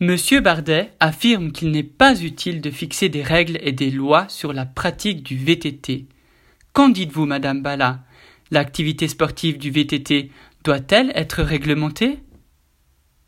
Monsieur Bardet affirme qu'il n'est pas utile de fixer des règles et des lois sur la pratique du VTT. Qu'en dites-vous, Madame Bala? L'activité sportive du VTT doit-elle être réglementée?